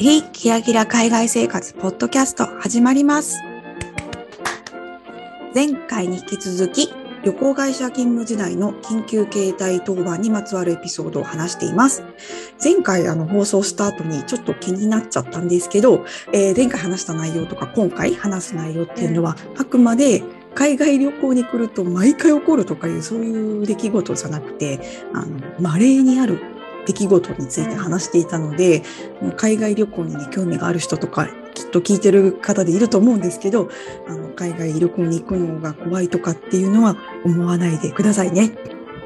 非キラキラ海外生活ポッドキャスト始まります。前回に引き続き、旅行会社勤務時代の緊急携帯当番にまつわるエピソードを話しています。前回あの放送した後にちょっと気になっちゃったんですけど、えー前回話した内容とか今回話す内容っていうのは、あくまで海外旅行に来ると毎回起こるとかいうそういう出来事じゃなくて、あの、稀にある出来事について話していたので、海外旅行にね、興味がある人とか、きっと聞いてる方でいると思うんですけど、あの、海外旅行に行くのが怖いとかっていうのは思わないでくださいね。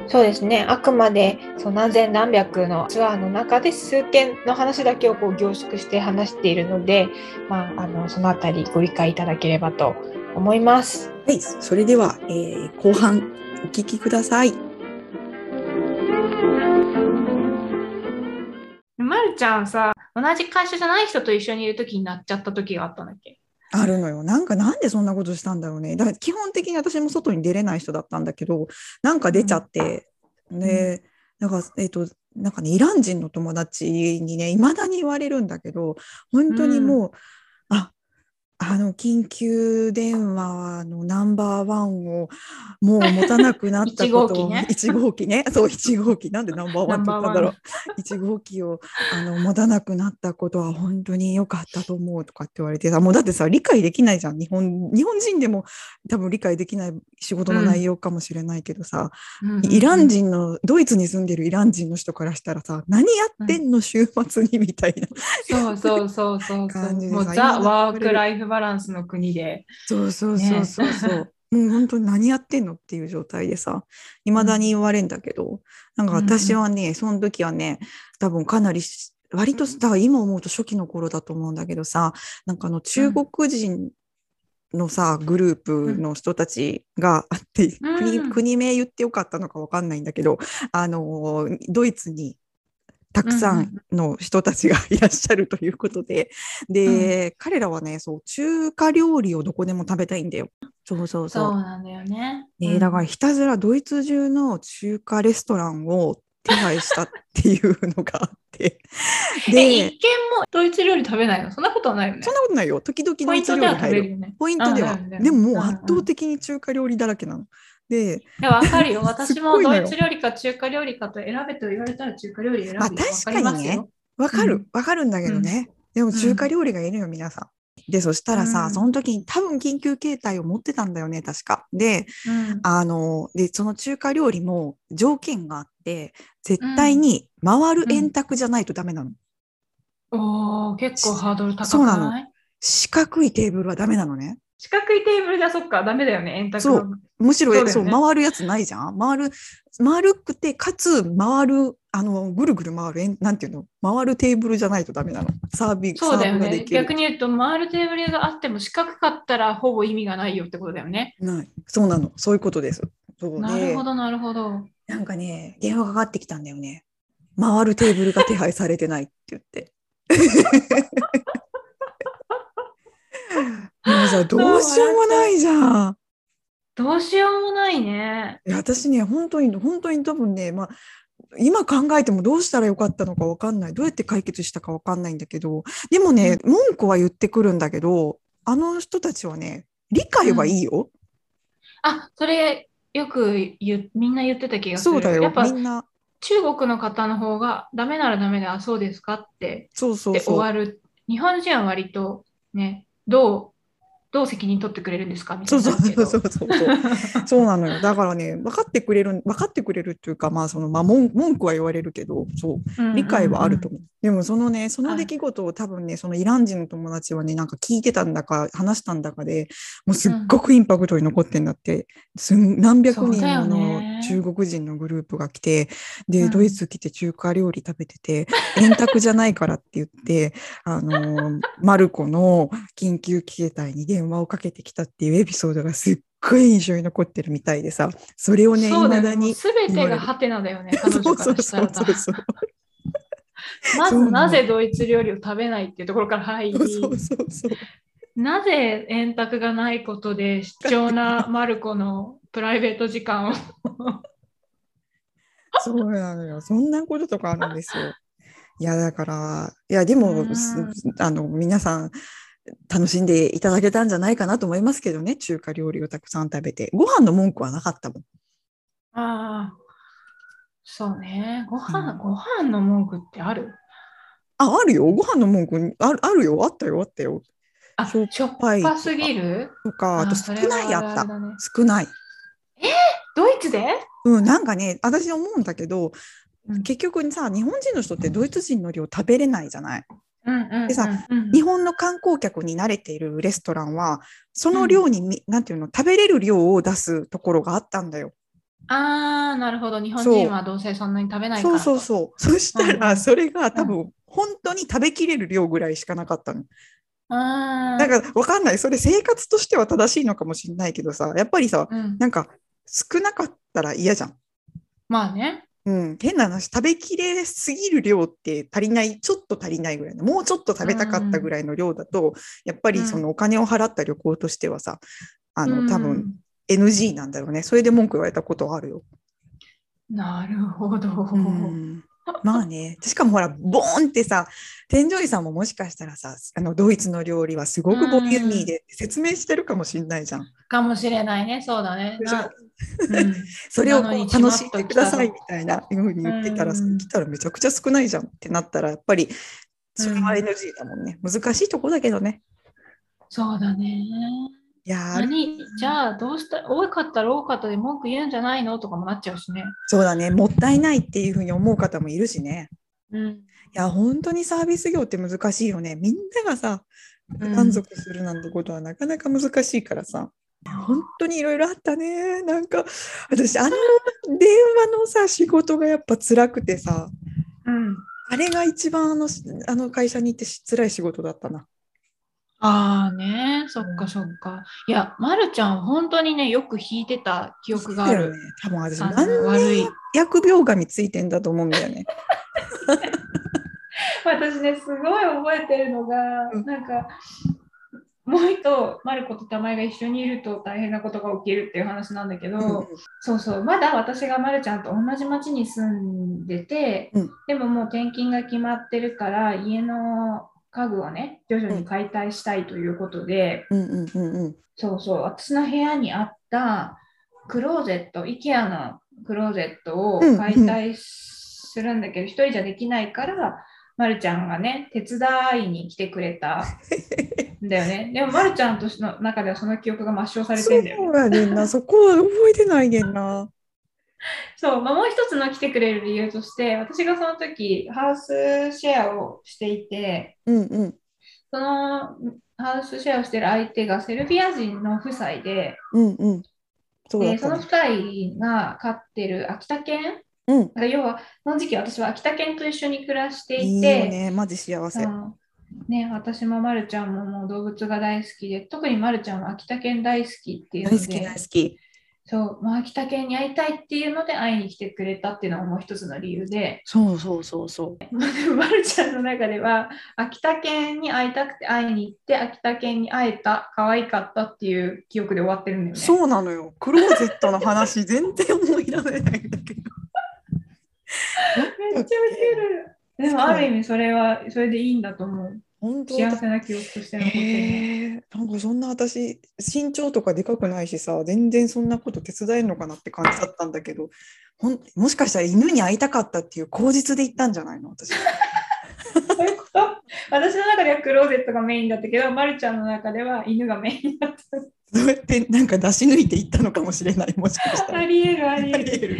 そうですね。あくまでそう何千何百のツアーの中で数件の話だけをこう凝縮して話しているので、まあ、あのそのあたりご理解いただければと思います。はい、それでは、えー後半お聞きください。ちゃんさ、同じ会社じゃない人と一緒にいるときになっちゃった時があったんだっけ？あるのよ。なんかなんでそんなことしたんだろうね。だから基本的に私も外に出れない人だったんだけど、なんか出ちゃって、で、なんか、えっ、と、なんかね、イラン人の友達にね、未だに言われるんだけど、本当にもう、緊急電話のナンバーワンをもう持たなくなったことを、一号機ね 一号機ね。そう、一号機。なんでナンバーワンって言ったんだろう。一号機をあの持たなくなったことは本当に良かったと思うとかって言われてさ、もうだってさ、理解できないじゃん。日本、日本人でも多分理解できない仕事の内容かもしれないけどさ、イラン人の、ドイツに住んでるイラン人の人からしたらさ、何やってんの週末にみたいな。そうそうそうそうそう。感じでさもうザ・今だワーク・ライフ・バランスの国で。そうそうそうそう。そう。もう本当に何やってんのっていう状態でさ、未だに言われんだけど、なんか私はね、その時はね、多分かなりし割と、だから今思うと初期の頃だと思うんだけどさ、なんかあの中国人のさ、グループの人たちがあって、うん。国、国名言ってよかったのかわかんないんだけど、あの、ドイツにたくさんの人たちがいらっしゃるということで、で、彼らはね、そう、中華料理をどこでも食べたいんだよ。そうそうそう。そうなんだよね。ね、だからひたすらドイツ中の中華レストランを手配したっていうのがあって。え、で一、見もドイツ料理食べないの？そんなことはないよねそん。なことないよ。時々ドイツ料理入る。ポイントでは。ねでももううんうん圧倒的に中華料理だらけなの。で、わかる よ。私もドイツ料理か中華料理かと選べと言われたら中華料理選ぶあ確かにね。わかる。うん、わかるんだけどね。でも中華料理がいるよ、皆さん。で、そしたらさ、うん。その時に多分緊急携帯を持ってたんだよね、確か。で、うん。あの、で、その中華料理も条件があって、絶対に回る円卓じゃないとダメなの。おー、結構ハードル高くそうなの。ない四角いテーブルはダメなのね。四角いテーブルじゃそっか、ダメだよね、円卓の。そうむしろそう,、ね回るやつないじゃん？回る、丸くて、かつ回る、あの、ぐるぐる回る、なんていうの？回るテーブルじゃないとダメなの。サービス、そうだよね。逆。に言うと、回るテーブルがあっても四角かったらほぼ意味がないよってことだよね。ない。そうなの。そういうことです。なるほ、ど、なるほど。なんかね、電話かかってきたんだよね。回るテーブルが手配されてないって言って。もうさ、どうしようもないじゃん。どうしようもないね。いや私ね、本当に、本当に多分ね、まあ、今考えてもどうしたらよかったのかわかんない。どうやって解決したかわかんないんだけど、でもね、文句は言ってくるんだけど、あの人たちはね、理解はいいよ。あ、それよく言うみんな言ってた気がする。そうだよ。やっぱみんな、中国の方の方がダメならダメで、あ、そうですかってそうそうで終。わる。日本人は割とね、どう、どう責任取ってくれるんですか？みたそいうなそうそうそうそう。そうなのよ。だからね、分かってくれる、分かってくれるっていうか、まあ、その、まあ、文文句は言われるけど、そう、理解はあると思う。でも、そのね、その出来事を多分ね、そのイラン人の友達はね、なんか聞いてたんだか、話したんだかで、もうすっごくインパクトに残ってんだって、すん何百人ものね中国人のグループが来て、で、うんドイツ来て中華料理食べてて、円卓じゃないからって言って、あのー、マルコの緊急携帯に電話をかけてきたっていうエピソードがすっごい印象に残ってるみたいでさ、それをね、そうだに。すべてがハテナだよね、彼女からしたらうそうそう。まずそうなのなぜドイツ料理を食べないっていうところから入り、そうそうそう。なぜ円卓がないことで貴重なマルコのプライベート時間を そうなのよ。そんなこととかあるんですよ。いや、だから、いや、でも、あの、皆さん、楽しんでいただけたんじゃないかなと思いますけどね、中華料理をたくさん食べて。ご飯の文句はなかったもん。ああ、そうね。ご飯、うんご飯の文句ってある？あ、あるよ。ご飯の文句、あるあるよ。あったよ、あったよ。あ、しょっしょっぱいとかぱすぎる？とか、あと少ないやったね少ない。ドイツで？うん、なんかね、私思うんだけど、うん結局さ、日本人の人ってドイツ人の量食べれないじゃない？うんうんうんでさうん日本の観光客に慣れているレストランは、その量にみ、なんていうの、食べれる量を出すところがあったんだよ。ああ、なるほど。日本人はどうせそんなに食べないかそう。そうそう。そしたら、うんそれが多分、本当に食べきれる量ぐらいしかなかったの。あだから、わかんない。それ生活としては正しいのかもしれないけどさ、やっぱりさ、うん、なんか、少なかったら嫌じゃん。まあね。うん、変な話、食べきれすぎる量って足りない、ちょっと足りないぐらいの、もうちょっと食べたかったぐらいの量だと、やっぱりそのお金を払った旅行としてはさ、あの、多分 NG なんだろうね。それで文句言われたことあるよ。うん。なるほど。うんまあね。しかもほら、ボーンってさ、添乗員さんももしかしたらさ、あの、ドイツの料理はすごくボリューミーで説明してるかもしれないじゃん。かもしれないね。そうだね。それを楽しんでくださいちみたいなふうに言ってたらさ、うん来たらめちゃくちゃ少ないじゃんってなったら、やっぱり、それは NG だもんね。難しいとこだけどね。そうだね。いやー何？じゃあどうした多かったら多かったで文句言うんじゃないのとかもなっちゃうしね。そうだね。もったいないっていうふうに思う方もいるしね。うん。いや、本当にサービス業って難しいよね。みんながさ、うん満足するなんてことはなかなか難しいからさ。本当にいろいろあったね。なんか、私、あの電話のさ、仕事がやっぱ辛くてさ、うん。あれが一番あのあの会社に行ってし辛い仕事だったな。ああね、そっかそっか。いや、まるちゃん、本当にね、よく弾いてた記憶がある。ね。多分私、悪い年疫病神ついてんだと思うんだよね。私ね、すごい覚えてるのが、うんなんか、もう一とマルコと玉井が一緒にいると大変なことが起きるっていう話なんだけど、うんそうそう、まだ私がまるちゃんと同じ町に住んでて、うん。でももう転勤が決まってるから、家の家具をね、徐々に解体したいということで、うんうんうんうん。そうそう、私の部屋にあったクローゼット、IKEA のクローゼットをうん。解体するんだけど、一人じゃできないから、まるちゃんがね、手伝いに来てくれたんだよね。でも、まるちゃんとしの中ではその記憶が抹消されてんだよね。そうやねんな。そこは覚えてないねんな。そう、まあ、もう一つの来てくれる理由として、私がその時、ハウスシェアをしていて、うんうん。そのハウスシェアをしている相手がセルビア人の夫妻で、うんうん。そでそのったね。2人が飼ってる秋田犬うん。なんか要は、その時期私は秋田犬と一緒に暮らしていいよいて、ね。マジ幸せ。ね、私もまるちゃんももう動物が大好きで、特にまるちゃんは秋田犬大好きっていうの大好き大で好、き。そう、まあ、秋田犬に会いたいっていうので会いに来てくれたっていうのがもう一つの理由で、そうそうそうそう。まるちゃんの中では、秋田犬に会いたくて会いに行って、秋田犬に会えた、可愛かったっていう記憶で終わってるんだよね。そうなのよ。クローゼットの話、全然思い出せないんだけど。めっちゃウケる。でもある意味それは、それでいいんだと思う。本当？幸せな記憶として残ってるね。へえなんかそんな私身長とかでかくないしさ全然そんなこと手伝えるのかなって感じだったんだけどほんもしかしたら犬に会いたかったっていう口実で言ったんじゃないの私そういうこと？私の中ではクローゼットがメインだったけど、まるちゃんの中では犬がメインだった。そうやってなんか出し抜いていったのかもしれないもしかしたら。ありえるありあえる。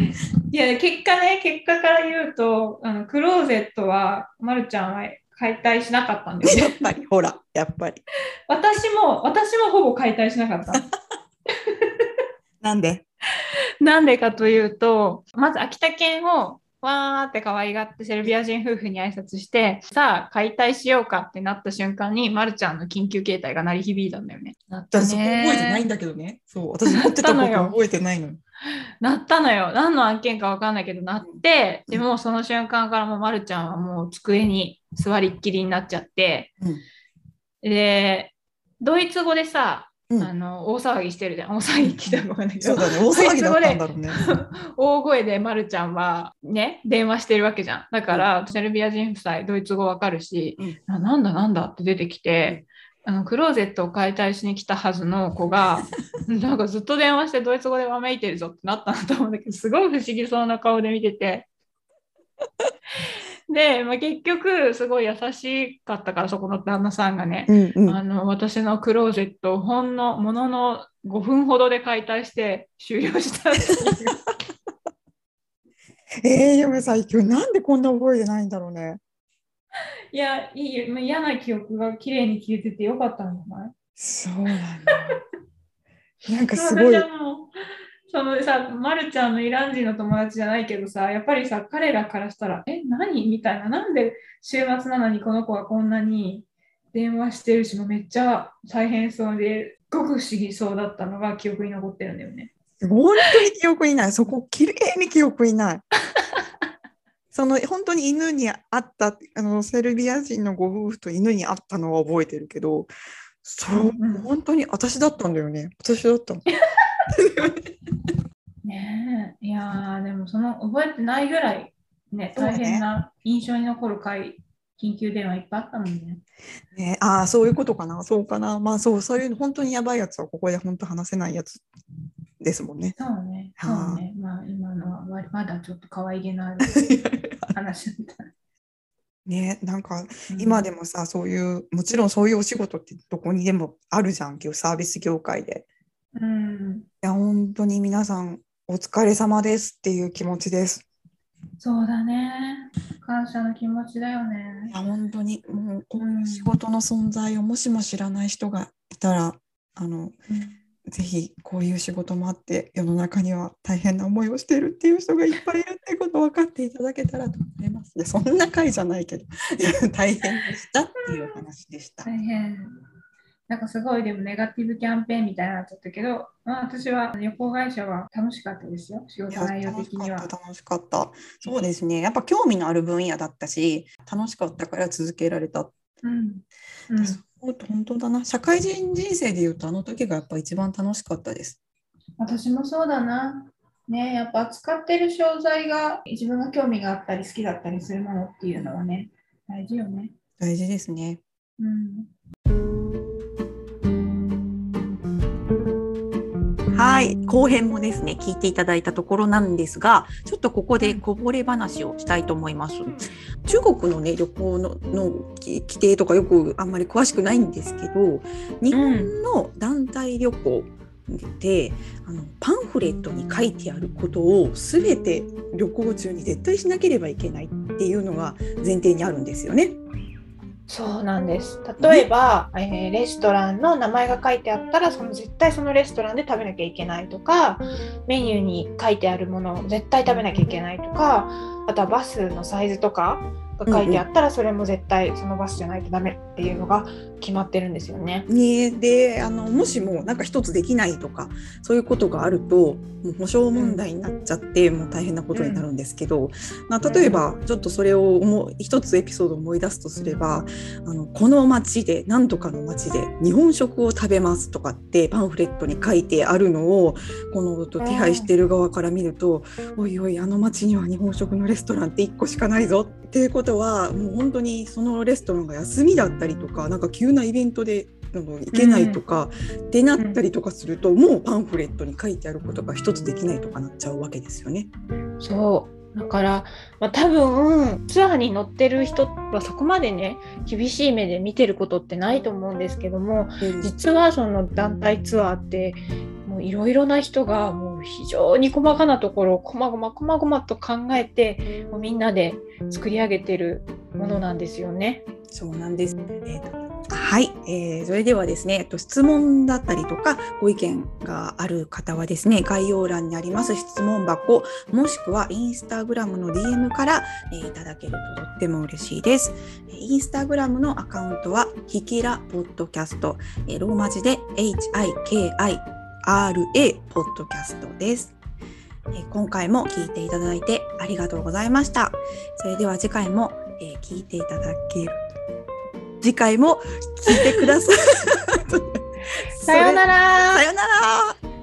いや、結果ね、結果から言うと、あのクローゼットは、まるちゃんは解体しなかったんだよね。やっぱりほらやっぱり私も、私もほぼ解体しなかった。なんで？なんでかというと、まず秋田犬をわーって可愛がってセルビア人夫婦に挨拶して、さあ解体しようかってなった瞬間に、まるちゃんの緊急携帯が鳴り響いたんだよね。なった私そこ覚えてないんだけどね。そう。私持ってたこと覚えてないのよ。なったのよ。何の案件か分かんないけど、なって、でもうその瞬間からもうまるちゃんはもう机に座りっきりになっちゃって、うん。で、ドイツ語でさ、うん。あの大騒ぎしてるじゃん。大騒ぎって言ったらごめんだけどそうだね、大騒ぎだったんだろうね。大声でまるちゃんはね電話してるわけじゃん。だから、セルビア人夫妻ドイツ語わかるし、うん。あなんだなんだって出てきて、あのクローゼットを解体しに来たはずの子が なんかずっと電話してドイツ語でわめいてるぞってなったんだと思うんだけどすごい不思議そうな顔で見てて。で、まあ、結局すごい優しかったからそこの旦那さんがね、うんうん。あの私のクローゼットをほんのものの5分ほどで解体して終了したっていう えー、でもさ、今日なんでこんな覚えてないんだろうね。いや、いいよ。まあ嫌な記憶が綺麗に消えててよかったんじゃない？そうなんだ。なんかすごい。そのさ、まるちゃんのイラン人の友達じゃないけどさ、やっぱりさ、彼らからしたら、え、何？みたいな。なんで週末なのにこの子はこんなに電話してるし、もうめっちゃ大変そうで、すごく不思議そうだったのが記憶に残ってるんだよね。本当に記憶にない。そこ、きれいに記憶にない。その本当に犬に会ったあのセルビア人のご夫婦と犬に会ったのは覚えてるけどそう、うんうん本当に私だったんだよね私だったの ね。え、いやー、でもその覚えてないぐらい、ね、大変な印象に残る回、緊急電話いっぱいあったもんね。ね、ああそういうことかな。そうかな。まあそうそういうの本当にやばいやつはここで本当話せないやつですもんね。そうね、そはあうね。まあ今のはわまだちょっと可愛げのある 話みた。いねなんかな。今でもさそういうもちろんそういうお仕事ってどこにでもあるじゃん。今日サービス業界で。うん、いや本当に皆さんお疲れ様ですっていう気持ちです。そうだね。感謝の気持ちだよねい。や本当にもうこうんの仕事の存在をもしも知らない人がいたらあのうんぜひこういう仕事もあって世の中には大変な思いをしてるっていう人がいっぱいいるってことを分かっていただけたらと思います。いやそんな回じゃないけど 大変でしたっていう話でした。大変。なんかすごいでもネガティブキャンペーンみたいになっちゃったけど、まあ、私は旅行会社は楽しかったですよ、仕事内容的には楽しかった。そうですねやっぱ興味のある分野だったし楽しかったから続けられた。うん。うん、本当だな社会人人生でいうとあの時がやっぱ一番楽しかったです。私もそうだな。ねやっぱ使ってる商材が自分が興味があったり好きだったりするものっていうのはね、大事よね。大事ですね。うん。はい、後編もですね、聞いていただいたところなんですが、ちょっとここでこぼれ話をしたいと思います。中国のね、旅行ののき規定とかよくあんまり詳しくないんですけど、日本の団体旅行で、あのパンフレットに書いてあることをすべて旅行中に絶対しなければいけないっていうのが前提にあるんですよね。そうなんです。例えば、えーレストランの名前が書いてあったら、その絶対そのレストランで食べなきゃいけないとか、メニューに書いてあるものを絶対食べなきゃいけないとか、あとはバスのサイズとかが書いてあったら、それも絶対そのバスじゃないとダメっていうのが決まってるんですよね。ね、であのもしもなんか一つできないとかそういうことがあるともう保証問題になっちゃって、もう大変なことになるんですけど、まあ、例えばちょっとそれを一つエピソードを思い出すとすればあのこの町で何とかの町で日本食を食べますとかってパンフレットに書いてあるのをこの手配してる側から見ると、おいおいあの町には日本食のレストランって1個しかないぞっていうことはもう本当にそのレストランが休みだったりとかなんか急なイベントであの行けないとか、ってなったりとかすると、もうパンフレットに書いてあることが一つできないとかなっちゃうわけですよね。そう。だから、まあ、多分ツアーに乗ってる人はそこまでね厳しい目で見てることってないと思うんですけども実はその団体ツアーってもういろいろな人がもう非常に細かなところをこまごまこまごまと考えてもうみんなで作り上げてるものなんですよね。そうなんです。えーとはい、えーそれではですね、えっと質問だったりとかご意見がある方はですね、概要欄にあります質問箱、もしくはインスタグラムの DM から、えーいただけるととっても嬉しいです。えーインスタグラムのアカウントはひきらポッドキャスト、えーローマ字で HIKI HIKIRA ポッドキャストです。えー今回も聞いていただいてありがとうございました。それでは次回も、えー聞いていただける。次回も聞いてください。さようなら さようなら